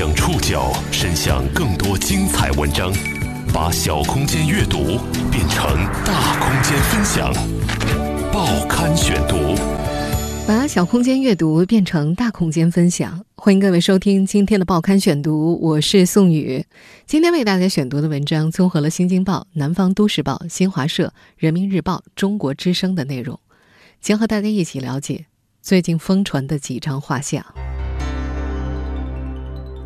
将触角伸向更多精彩文章，把小空间阅读变成大空间分享。报刊选读，把小空间阅读变成大空间分享。欢迎各位收听今天的报刊选读，我是宋宇。今天为大家选读的文章综合了《新京报》《南方都市报》《新华社》《人民日报》《中国之声》的内容，将和大家一起了解最近疯传的几张画像。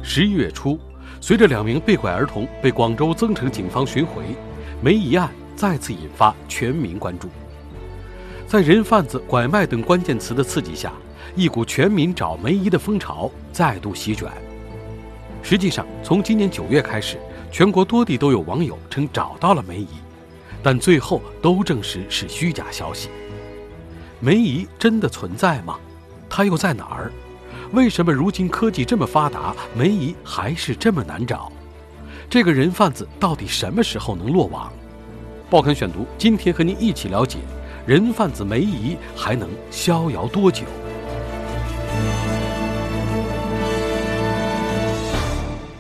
十一月初，随着两名被拐儿童被广州增城警方寻回，梅姨案再次引发全民关注。在人贩子、拐卖等关键词的刺激下，一股全民找梅姨的风潮再度席卷。实际上，从今年九月开始，全国多地都有网友称找到了梅姨，但最后都证实是虚假消息。梅姨真的存在吗？她又在哪儿？为什么如今科技这么发达，梅姨还是这么难找？这个人贩子到底什么时候能落网？报刊选读，今天和您一起了解人贩子梅姨还能逍遥多久？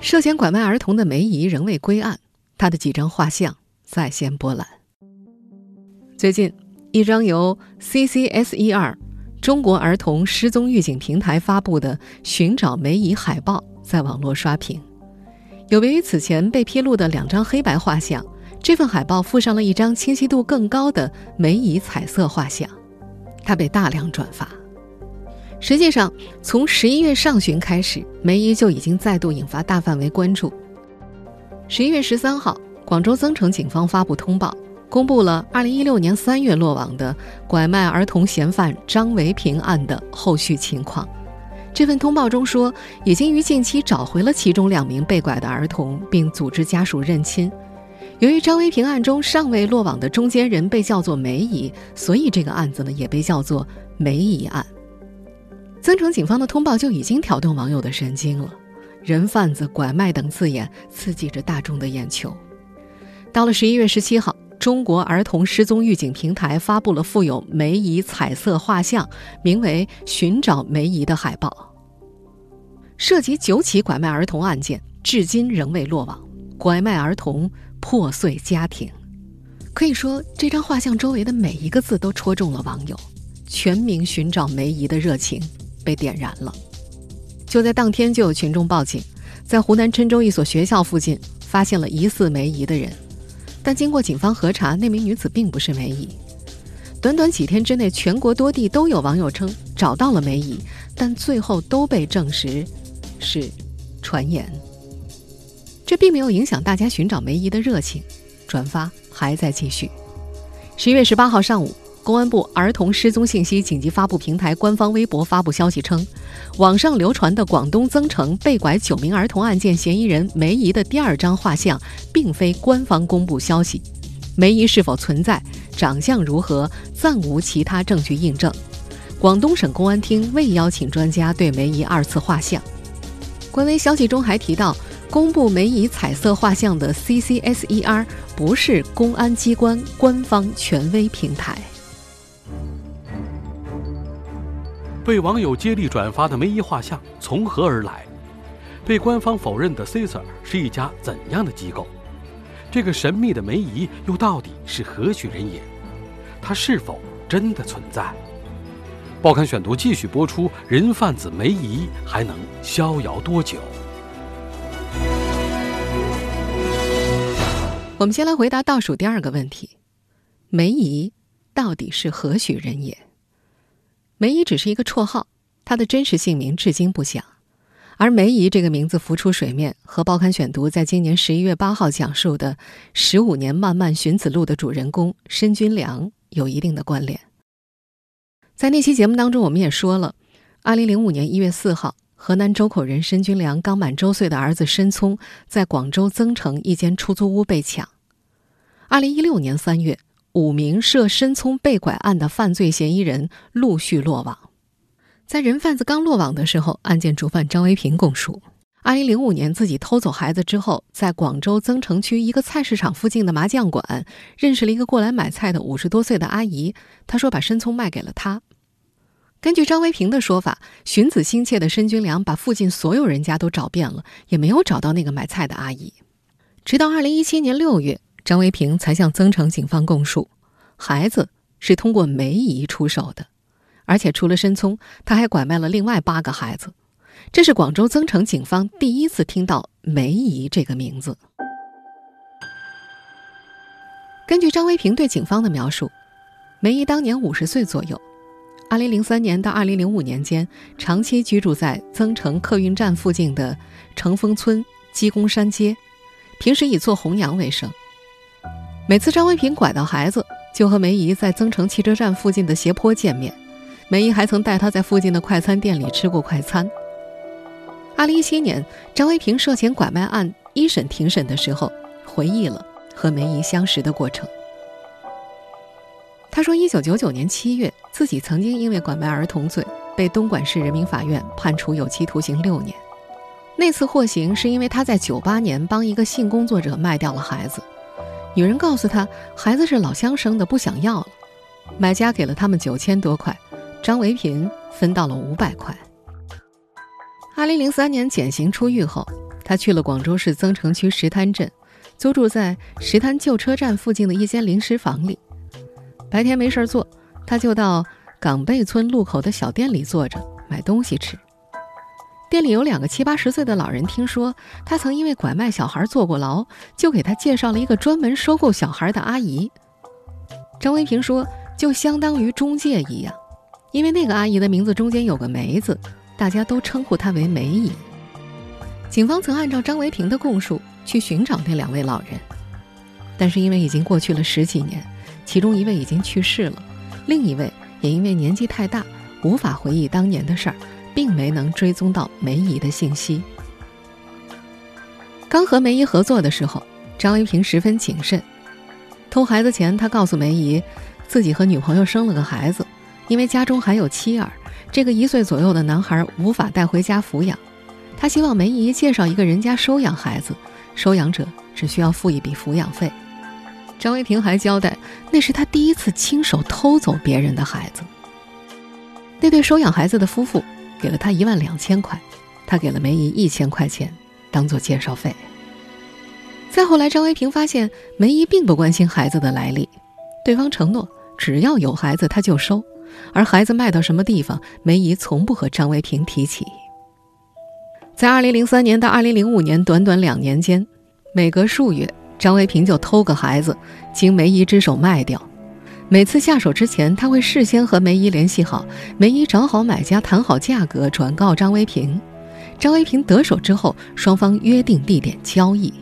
涉嫌拐卖儿童的梅姨仍未归案，她的几张画像再现波澜。最近，一张由 CCSER。中国儿童失踪预警平台发布的“寻找梅姨”海报在网络刷屏。有别于此前被披露的两张黑白画像，这份海报附上了一张清晰度更高的梅姨彩色画像，它被大量转发。实际上，从十一月上旬开始，梅姨就已经再度引发大范围关注。十一月十三号，广州增城警方发布通报。公布了2016年3月落网的拐卖儿童嫌犯张维平案的后续情况。这份通报中说，已经于近期找回了其中两名被拐的儿童，并组织家属认亲。由于张维平案中尚未落网的中间人被叫做梅姨，所以这个案子呢也被叫做梅姨案。增城警方的通报就已经挑动网友的神经了，人贩子、拐卖等字眼刺激着大众的眼球。到了11月17号。中国儿童失踪预警平台发布了附有梅姨彩色画像、名为“寻找梅姨”的海报。涉及九起拐卖儿童案件，至今仍未落网。拐卖儿童破碎家庭，可以说这张画像周围的每一个字都戳中了网友。全民寻找梅姨的热情被点燃了。就在当天，就有群众报警，在湖南郴州一所学校附近发现了疑似梅姨的人。但经过警方核查，那名女子并不是梅姨。短短几天之内，全国多地都有网友称找到了梅姨，但最后都被证实是传言。这并没有影响大家寻找梅姨的热情，转发还在继续。十一月十八号上午。公安部儿童失踪信息紧急发布平台官方微博发布消息称，网上流传的广东增城被拐九名儿童案件嫌疑人梅姨的第二张画像，并非官方公布消息。梅姨是否存在，长相如何，暂无其他证据印证。广东省公安厅未邀请专家对梅姨二次画像。官微消息中还提到，公布梅姨彩色画像的 CCSER 不是公安机关官方权威平台。被网友接力转发的梅姨画像从何而来？被官方否认的 Cesar 是一家怎样的机构？这个神秘的梅姨又到底是何许人也？她是否真的存在？报刊选读继续播出：人贩子梅姨还能逍遥多久？我们先来回答倒数第二个问题：梅姨到底是何许人也？梅姨只是一个绰号，她的真实姓名至今不详。而梅姨这个名字浮出水面，和《报刊选读》在今年十一月八号讲述的“十五年漫漫寻子路”的主人公申军良有一定的关联。在那期节目当中，我们也说了，二零零五年一月四号，河南周口人申军良刚满周岁的儿子申聪在广州增城一间出租屋被抢。二零一六年三月。五名涉申聪被拐案的犯罪嫌疑人陆续落网。在人贩子刚落网的时候，案件主犯张维平供述，二零零五年自己偷走孩子之后，在广州增城区一个菜市场附近的麻将馆认识了一个过来买菜的五十多岁的阿姨。她说把申聪卖给了他。根据张维平的说法，寻子心切的申军良把附近所有人家都找遍了，也没有找到那个买菜的阿姨。直到二零一七年六月，张维平才向增城警方供述，孩子是通过梅姨出手的，而且除了申聪，他还拐卖了另外八个孩子。这是广州增城警方第一次听到梅姨这个名字。根据张维平对警方的描述，梅姨当年五十岁左右。二零零三年到二零零五年间，长期居住在增城客运站附近的成丰村鸡公山街，平时以做红娘为生。每次张维平拐到孩子，就和梅姨在增城汽车站附近的斜坡见面。梅姨还曾带他在附近的快餐店里吃过快餐。二零一七年，张维平涉嫌拐卖案一审庭审的时候，回忆了和梅姨相识的过程。他说：“一九九九年七月，自己曾经因为拐卖儿童罪被东莞市人民法院判处有期徒刑六年。那次获刑是因为他在九八年帮一个性工作者卖掉了孩子。女人告诉他，孩子是老乡生的，不想要了。买家给了他们九千多块，张维平分到了五百块。二零零三年减刑出狱后，他去了广州市增城区石滩镇，租住在石滩旧车站附近的一间临时房里。”白天没事做，他就到港贝村路口的小店里坐着买东西吃。店里有两个七八十岁的老人，听说他曾因为拐卖小孩坐过牢，就给他介绍了一个专门收购小孩的阿姨。张维平说，就相当于中介一样，因为那个阿姨的名字中间有个梅字，大家都称呼她为梅姨。警方曾按照张维平的供述去寻找那两位老人，但是因为已经过去了十几年。其中一位已经去世了，另一位也因为年纪太大，无法回忆当年的事儿，并没能追踪到梅姨的信息。刚和梅姨合作的时候，张维平十分谨慎。偷孩子前，他告诉梅姨，自己和女朋友生了个孩子，因为家中还有妻儿，这个一岁左右的男孩无法带回家抚养，他希望梅姨介绍一个人家收养孩子，收养者只需要付一笔抚养费。张维平还交代，那是他第一次亲手偷走别人的孩子。那对收养孩子的夫妇给了他一万两千块，他给了梅姨一千块钱，当做介绍费。再后来，张维平发现梅姨并不关心孩子的来历，对方承诺只要有孩子他就收，而孩子卖到什么地方，梅姨从不和张维平提起。在二零零三年到二零零五年短短两年间，每隔数月。张维平就偷个孩子，经梅姨之手卖掉。每次下手之前，他会事先和梅姨联系好，梅姨找好买家，谈好价格，转告张维平。张维平得手之后，双方约定地点交易。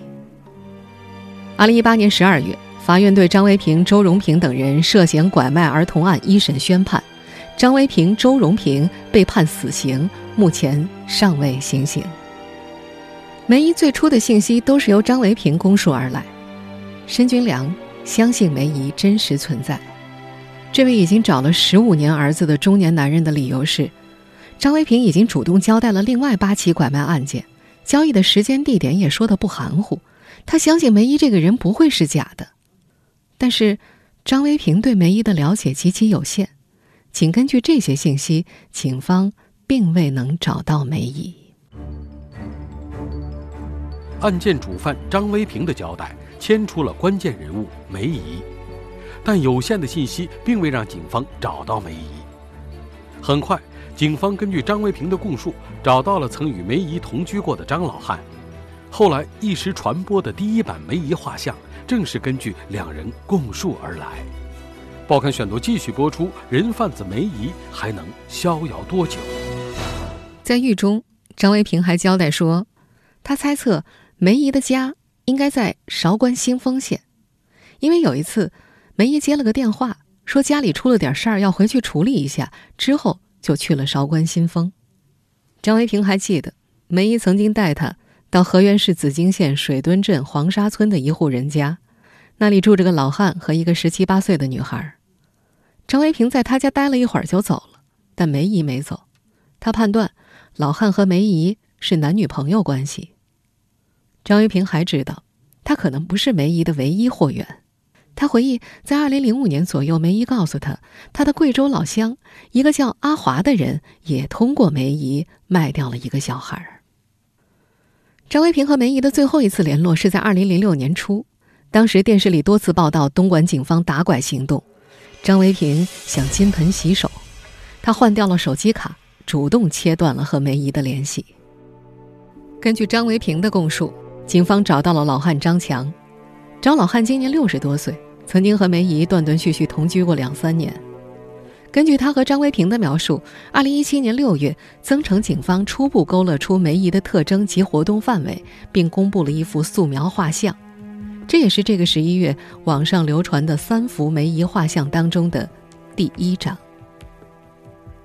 二零一八年十二月，法院对张维平、周荣平等人涉嫌拐卖儿童案一审宣判，张维平、周荣平被判死刑，目前尚未行刑。梅姨最初的信息都是由张维平供述而来，申军良相信梅姨真实存在。这位已经找了十五年儿子的中年男人的理由是，张维平已经主动交代了另外八起拐卖案件，交易的时间地点也说的不含糊。他相信梅姨这个人不会是假的，但是张维平对梅姨的了解极其有限，仅根据这些信息，警方并未能找到梅姨。案件主犯张维平的交代牵出了关键人物梅姨，但有限的信息并未让警方找到梅姨。很快，警方根据张维平的供述找到了曾与梅姨同居过的张老汉。后来一时传播的第一版梅姨画像，正是根据两人供述而来。报刊选读继续播出：人贩子梅姨还能逍遥多久？在狱中，张维平还交代说，他猜测。梅姨的家应该在韶关新丰县，因为有一次，梅姨接了个电话，说家里出了点事儿，要回去处理一下，之后就去了韶关新丰。张维平还记得，梅姨曾经带他到河源市紫金县水墩镇黄沙村的一户人家，那里住着个老汉和一个十七八岁的女孩。张维平在他家待了一会儿就走了，但梅姨没走，他判断老汉和梅姨是男女朋友关系。张维平还知道，他可能不是梅姨的唯一货源。他回忆，在2005年左右，梅姨告诉他，他的贵州老乡一个叫阿华的人也通过梅姨卖掉了一个小孩。张维平和梅姨的最后一次联络是在2006年初，当时电视里多次报道东莞警方打拐行动，张维平想金盆洗手，他换掉了手机卡，主动切断了和梅姨的联系。根据张维平的供述，警方找到了老汉张强。张老汉今年六十多岁，曾经和梅姨断断续续同居过两三年。根据他和张维平的描述，二零一七年六月，增城警方初步勾勒出梅姨的特征及活动范围，并公布了一幅素描画像。这也是这个十一月网上流传的三幅梅姨画像当中的第一张。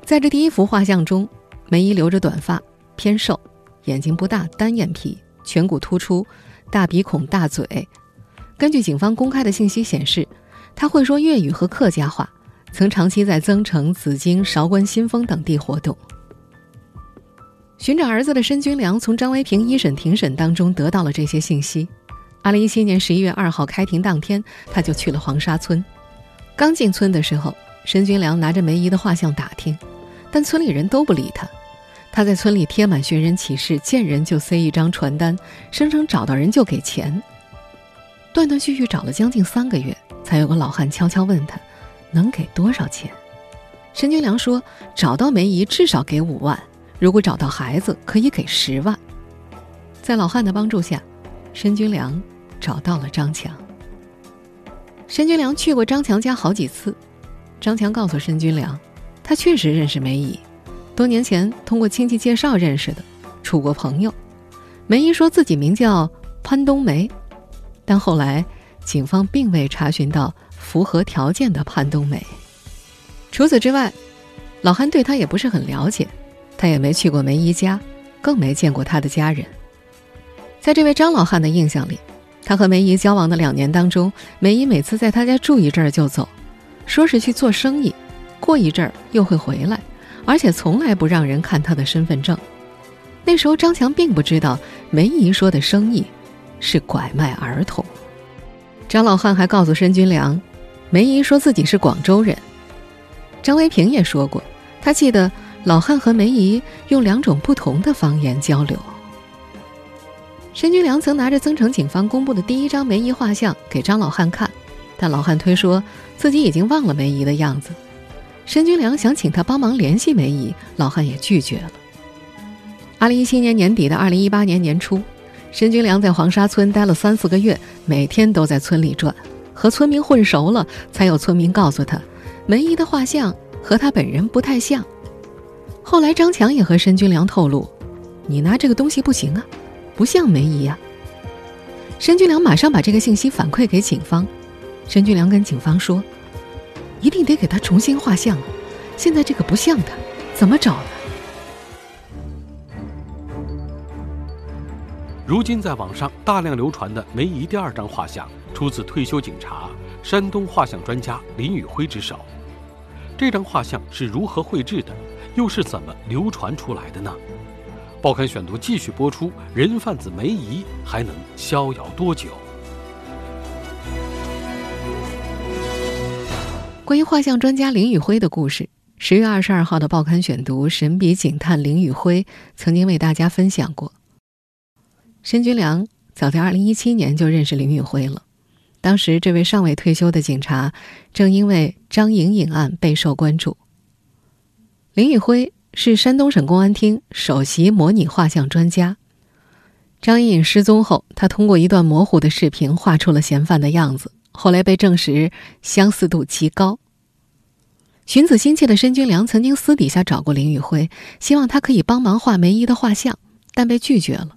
在这第一幅画像中，梅姨留着短发，偏瘦。眼睛不大，单眼皮，颧骨突出，大鼻孔、大嘴。根据警方公开的信息显示，他会说粤语和客家话，曾长期在增城、紫荆、韶关新丰等地活动。寻找儿子的申军良从张维平一审庭审当中得到了这些信息。二零一七年十一月二号开庭当天，他就去了黄沙村。刚进村的时候，申军良拿着梅姨的画像打听，但村里人都不理他。他在村里贴满寻人启事，见人就塞一张传单，声称找到人就给钱。断断续续找了将近三个月，才有个老汉悄悄问他，能给多少钱？申军良说，找到梅姨至少给五万，如果找到孩子可以给十万。在老汉的帮助下，申军良找到了张强。申军良去过张强家好几次，张强告诉申军良，他确实认识梅姨。多年前通过亲戚介绍认识的，处过朋友。梅姨说自己名叫潘冬梅，但后来警方并未查询到符合条件的潘冬梅。除此之外，老汉对他也不是很了解，他也没去过梅姨家，更没见过他的家人。在这位张老汉的印象里，他和梅姨交往的两年当中，梅姨每次在他家住一阵儿就走，说是去做生意，过一阵儿又会回来。而且从来不让人看他的身份证。那时候张强并不知道梅姨说的生意是拐卖儿童。张老汉还告诉申军良，梅姨说自己是广州人。张维平也说过，他记得老汉和梅姨用两种不同的方言交流。申军良曾拿着增城警方公布的第一张梅姨画像给张老汉看，但老汉推说自己已经忘了梅姨的样子。申军良想请他帮忙联系梅姨，老汉也拒绝了。二零一七年年底到二零一八年年初，申军良在黄沙村待了三四个月，每天都在村里转，和村民混熟了，才有村民告诉他，梅姨的画像和他本人不太像。后来张强也和申军良透露：“你拿这个东西不行啊，不像梅姨呀。”申军良马上把这个信息反馈给警方，申军良跟警方说。一定得给他重新画像，现在这个不像他，怎么找呢？如今在网上大量流传的梅姨第二张画像，出自退休警察、山东画像专家林宇辉之手。这张画像是如何绘制的，又是怎么流传出来的呢？报刊选读继续播出：人贩子梅姨还能逍遥多久？关于画像专家林宇辉的故事，十月二十二号的报刊选读，神笔警探林宇辉曾经为大家分享过。申军良早在二零一七年就认识林宇辉了，当时这位尚未退休的警察正因为张颖颖案备受关注。林宇辉是山东省公安厅首席模拟画像专家。张颖颖失踪后，他通过一段模糊的视频画出了嫌犯的样子。后来被证实相似度极高。寻子心切的申军良曾经私底下找过林宇辉，希望他可以帮忙画梅姨的画像，但被拒绝了。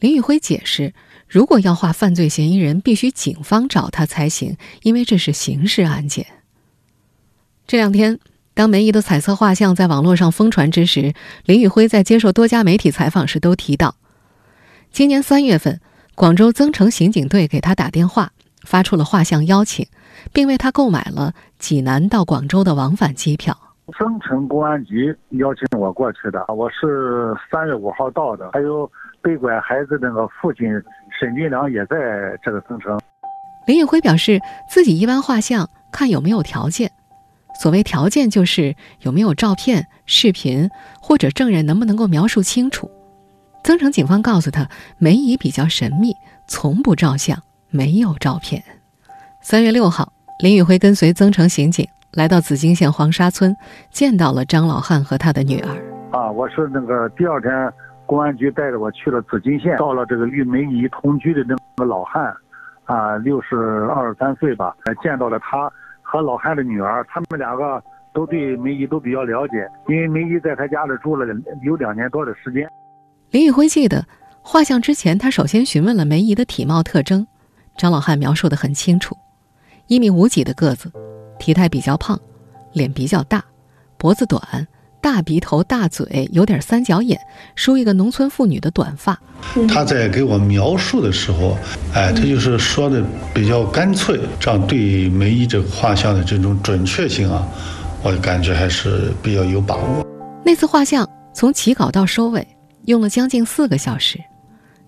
林宇辉解释，如果要画犯罪嫌疑人，必须警方找他才行，因为这是刑事案件。这两天，当梅姨的彩色画像在网络上疯传之时，林宇辉在接受多家媒体采访时都提到，今年三月份，广州增城刑警队给他打电话。发出了画像邀请，并为他购买了济南到广州的往返机票。增城公安局邀请我过去的，我是三月五号到的。还有被拐孩子那个父亲沈军良也在这个增城。林宇辉表示，自己一般画像看有没有条件，所谓条件就是有没有照片、视频或者证人能不能够描述清楚。增城警方告诉他，梅姨比较神秘，从不照相，没有照片。三月六号，林宇辉跟随增城刑警来到紫金县黄沙村，见到了张老汉和他的女儿。啊，我是那个第二天，公安局带着我去了紫金县，到了这个与梅姨同居的那个老汉，啊，六十二三岁吧，见到了他和老汉的女儿，他们两个都对梅姨都比较了解，因为梅姨在他家里住了有两年多的时间。林宇辉记得，画像之前，他首先询问了梅姨的体貌特征。张老汉描述的很清楚：一米五几的个子，体态比较胖，脸比较大，脖子短，大鼻头、大嘴，有点三角眼，梳一个农村妇女的短发。他在给我描述的时候，哎，他就是说的比较干脆，这样对梅姨这个画像的这种准确性啊，我感觉还是比较有把握。那次画像从起稿到收尾。用了将近四个小时，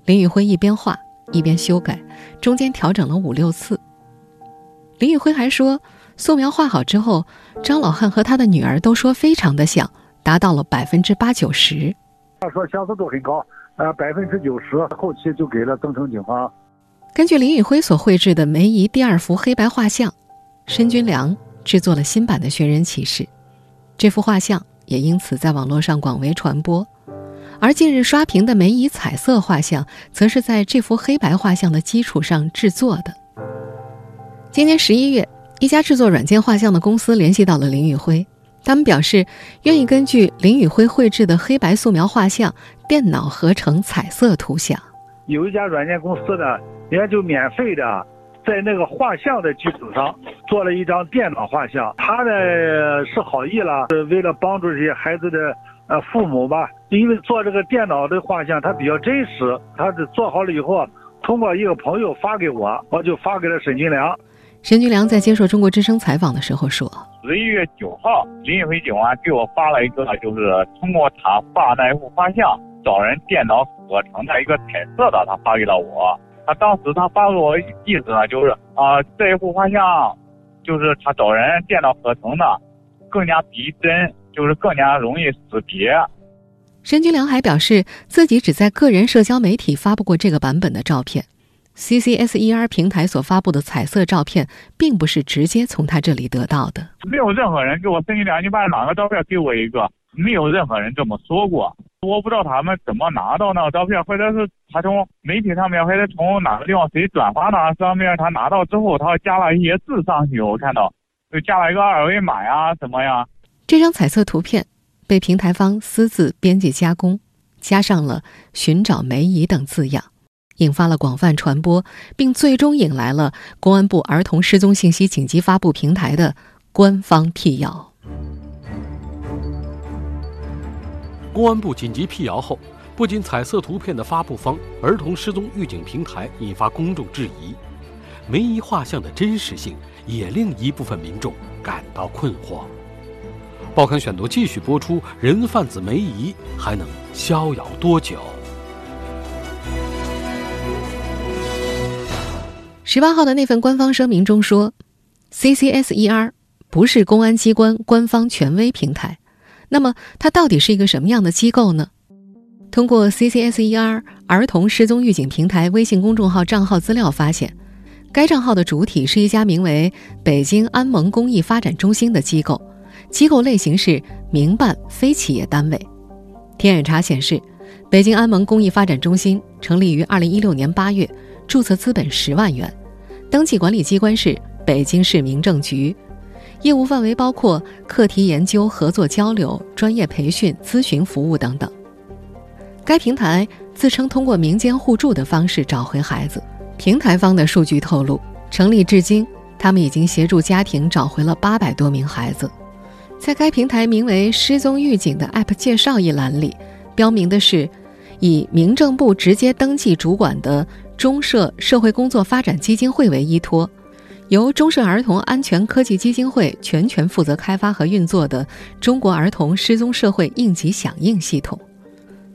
林宇辉一边画一边修改，中间调整了五六次。林宇辉还说，素描画好之后，张老汉和他的女儿都说非常的像，达到了百分之八九十。他说相似度很高，呃，百分之九十。后期就给了增城警方。根据林宇辉所绘制的梅姨第二幅黑白画像，申军良制作了新版的寻人启事，这幅画像也因此在网络上广为传播。而近日刷屏的梅姨彩色画像，则是在这幅黑白画像的基础上制作的。今年十一月，一家制作软件画像的公司联系到了林宇辉，他们表示愿意根据林宇辉绘制的黑白素描画像，电脑合成彩色图像。有一家软件公司呢，人家就免费的，在那个画像的基础上做了一张电脑画像。他呢是好意了，是为了帮助这些孩子的。呃，父母吧，因为做这个电脑的画像，它比较真实。他是做好了以后，通过一个朋友发给我，我就发给了沈金良。沈军良在接受中国之声采访的时候说：“十一月九号，林宇辉警官给我发了一个，就是通过他画那一幅画像，找人电脑合成的一个彩色的，他发给了我。他当时他发给我意思呢，就是啊，这一幅画像，就是他找人电脑合成的，更加逼真。”就是更加容易识别。申军良还表示，自己只在个人社交媒体发布过这个版本的照片，CCSER 平台所发布的彩色照片，并不是直接从他这里得到的。没有任何人给我申军良，你把哪个照片给我一个？没有任何人这么说过。我不知道他们怎么拿到那个照片，或者是他从媒体上面，或者从哪个地方谁转发的上面，他拿到之后，他加了一些字上去，我看到，就加了一个二维码呀，什么呀。这张彩色图片被平台方私自编辑加工，加上了“寻找梅姨”等字样，引发了广泛传播，并最终引来了公安部儿童失踪信息紧急发布平台的官方辟谣。公安部紧急辟谣后，不仅彩色图片的发布方儿童失踪预警平台引发公众质疑，梅姨画像的真实性也令一部分民众感到困惑。报刊选读继续播出：人贩子梅姨还能逍遥多久？十八号的那份官方声明中说，CCSER 不是公安机关官方权威平台。那么，它到底是一个什么样的机构呢？通过 CCSER 儿童失踪预警平台微信公众号账号资料发现，该账号的主体是一家名为北京安盟公益发展中心的机构。机构类型是民办非企业单位。天眼查显示，北京安盟公益发展中心成立于二零一六年八月，注册资本十万元，登记管理机关是北京市民政局，业务范围包括课题研究、合作交流、专业培训、咨询服务等等。该平台自称通过民间互助的方式找回孩子。平台方的数据透露，成立至今，他们已经协助家庭找回了八百多名孩子。在该平台名为“失踪预警”的 App 介绍一栏里，标明的是以民政部直接登记主管的中社社会工作发展基金会为依托，由中社儿童安全科技基金会全权负责开发和运作的中国儿童失踪社会应急响应系统。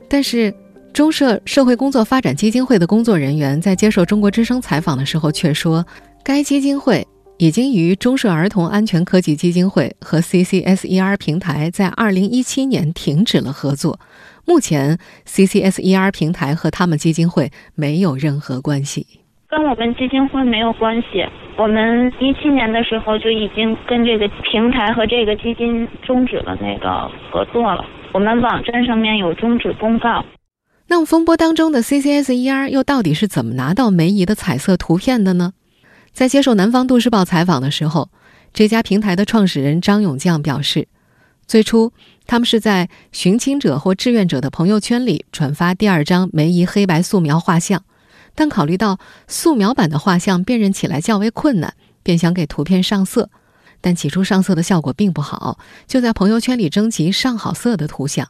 但是，中社社会工作发展基金会的工作人员在接受中国之声采访的时候却说。该基金会已经与中社儿童安全科技基金会和 CCSER 平台在2017年停止了合作。目前，CCSER 平台和他们基金会没有任何关系，跟我们基金会没有关系。我们一七年的时候就已经跟这个平台和这个基金终止了那个合作了。我们网站上面有终止公告。那么，风波当中的 CCSER 又到底是怎么拿到梅姨的彩色图片的呢？在接受南方都市报采访的时候，这家平台的创始人张永将表示，最初他们是在寻亲者或志愿者的朋友圈里转发第二张梅姨黑白素描画像，但考虑到素描版的画像辨认起来较为困难，便想给图片上色，但起初上色的效果并不好，就在朋友圈里征集上好色的图像。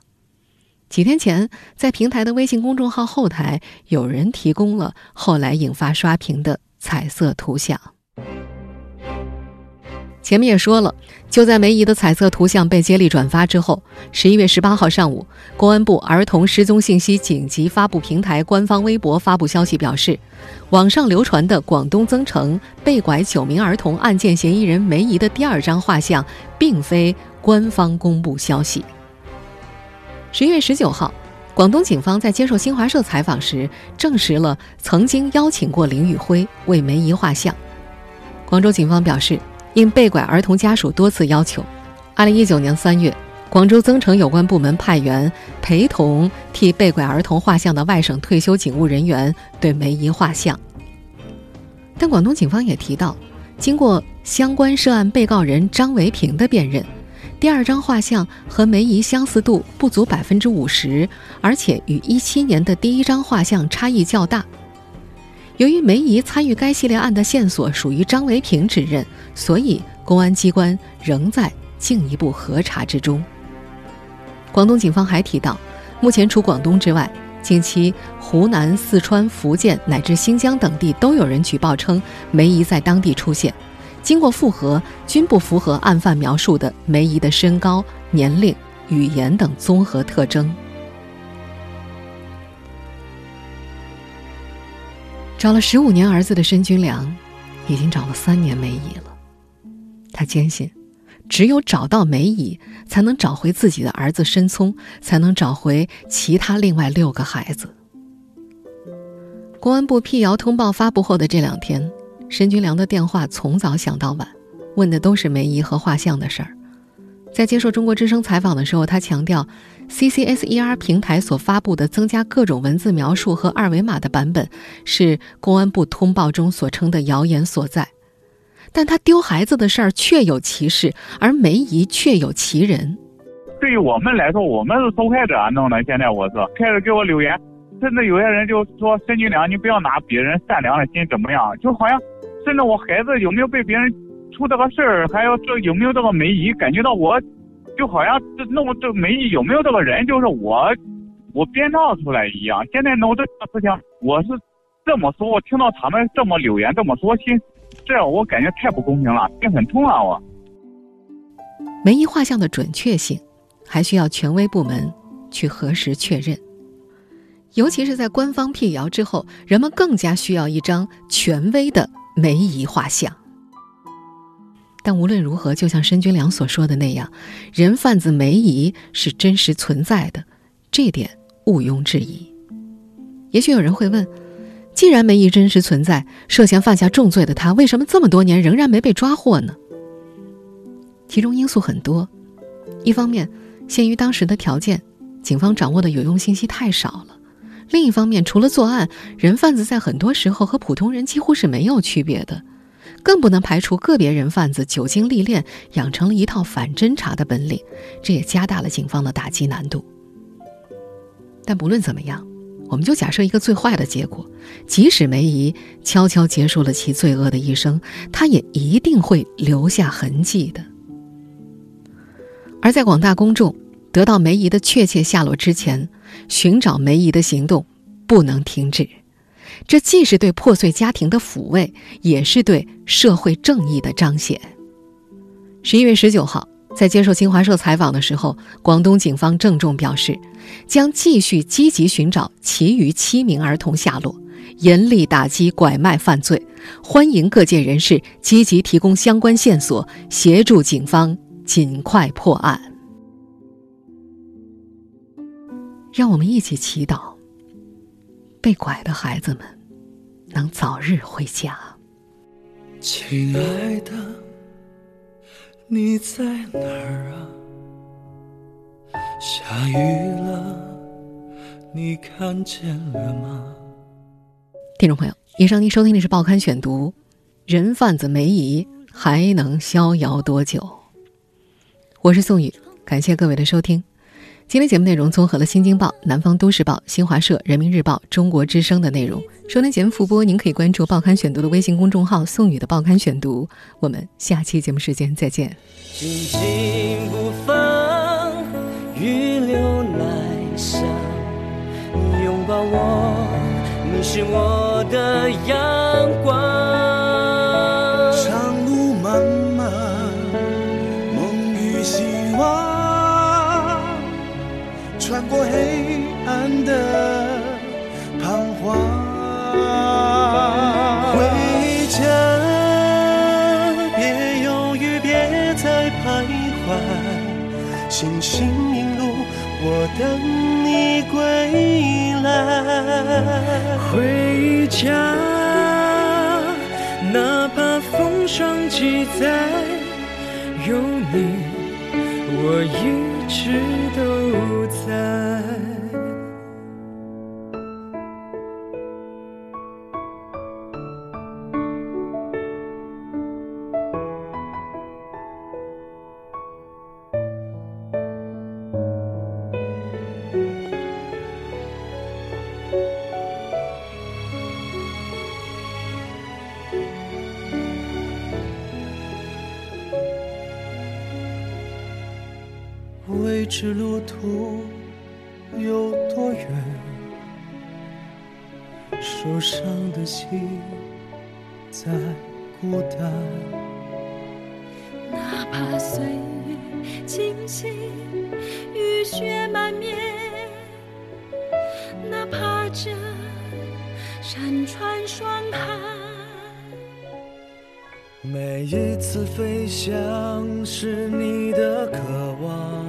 几天前，在平台的微信公众号后台，有人提供了后来引发刷屏的。彩色图像。前面也说了，就在梅姨的彩色图像被接力转发之后，十一月十八号上午，公安部儿童失踪信息紧急发布平台官方微博发布消息，表示，网上流传的广东增城被拐九名儿童案件嫌疑人梅姨的第二张画像，并非官方公布消息。十一月十九号。广东警方在接受新华社采访时，证实了曾经邀请过林宇辉为梅姨画像。广州警方表示，应被拐儿童家属多次要求，二零一九年三月，广州增城有关部门派员陪同替被拐儿童画像的外省退休警务人员对梅姨画像。但广东警方也提到，经过相关涉案被告人张维平的辨认。第二张画像和梅姨相似度不足百分之五十，而且与一七年的第一张画像差异较大。由于梅姨参与该系列案的线索属于张维平指认，所以公安机关仍在进一步核查之中。广东警方还提到，目前除广东之外，近期湖南、四川、福建乃至新疆等地都有人举报称梅姨在当地出现。经过复核，均不符合案犯描述的梅姨的身高、年龄、语言等综合特征。找了十五年儿子的申军良，已经找了三年梅姨了。他坚信，只有找到梅姨，才能找回自己的儿子申聪，才能找回其他另外六个孩子。公安部辟谣通报发布后的这两天。申军良的电话从早响到晚，问的都是梅姨和画像的事儿。在接受中国之声采访的时候，他强调，CCSER 平台所发布的增加各种文字描述和二维码的版本，是公安部通报中所称的谣言所在。但他丢孩子的事儿确有其事，而梅姨确有其人。对于我们来说，我们是受害者，弄的。现在我是开始给我留言，甚至有些人就说：“孙军良，你不要拿别人善良的心怎么样？”就好像。甚至我孩子有没有被别人出这个事儿，还有这有没有这个梅姨，感觉到我就好像这弄这梅姨有没有这个人，就是我我编造出来一样。现在弄这个事情，我是这么说，我听到他们这么留言这么说，心这样我感觉太不公平了，心很痛啊！我梅姨画像的准确性，还需要权威部门去核实确认。尤其是在官方辟谣之后，人们更加需要一张权威的。梅姨画像，但无论如何，就像申军良所说的那样，人贩子梅姨是真实存在的，这点毋庸置疑。也许有人会问：既然梅姨真实存在，涉嫌犯下重罪的她，为什么这么多年仍然没被抓获呢？其中因素很多，一方面，限于当时的条件，警方掌握的有用信息太少了。另一方面，除了作案，人贩子在很多时候和普通人几乎是没有区别的，更不能排除个别人贩子久经历练，养成了一套反侦查的本领，这也加大了警方的打击难度。但不论怎么样，我们就假设一个最坏的结果：即使梅姨悄悄结束了其罪恶的一生，她也一定会留下痕迹的。而在广大公众得到梅姨的确切下落之前，寻找梅姨的行动不能停止，这既是对破碎家庭的抚慰，也是对社会正义的彰显。十一月十九号，在接受新华社采访的时候，广东警方郑重表示，将继续积极寻找其余七名儿童下落，严厉打击拐卖犯罪，欢迎各界人士积极提供相关线索，协助警方尽快破案。让我们一起祈祷，被拐的孩子们能早日回家。亲爱的，你在哪儿啊？下雨了，你看见了吗？听众朋友，以上您收听的是《报刊选读》，人贩子梅姨还能逍遥多久？我是宋宇，感谢各位的收听。今天节目内容综合了《新京报》《南方都市报》《新华社》《人民日报》《中国之声》的内容。收听节目复播，您可以关注《报刊选读》的微信公众号“宋宇的报刊选读”。我们下期节目时间再见。紧紧不放，雨流来香，拥抱我，你是我的阳光。等你归来。回家，哪怕风霜几载，有你，我一直都在。哪怕这山川霜寒。每一次飞翔是你的渴望，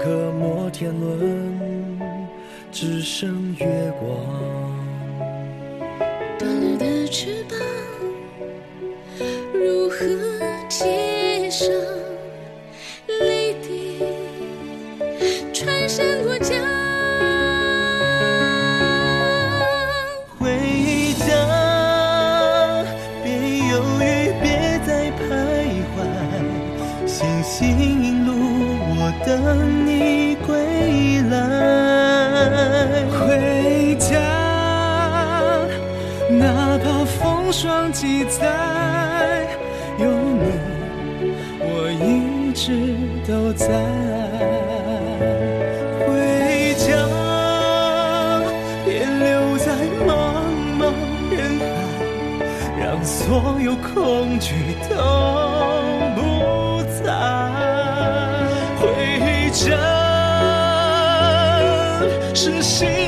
可摩天轮只剩月光。风霜几载，有你，我一直都在。回家，别留在茫茫人海，让所有恐惧都不在。回家，是心。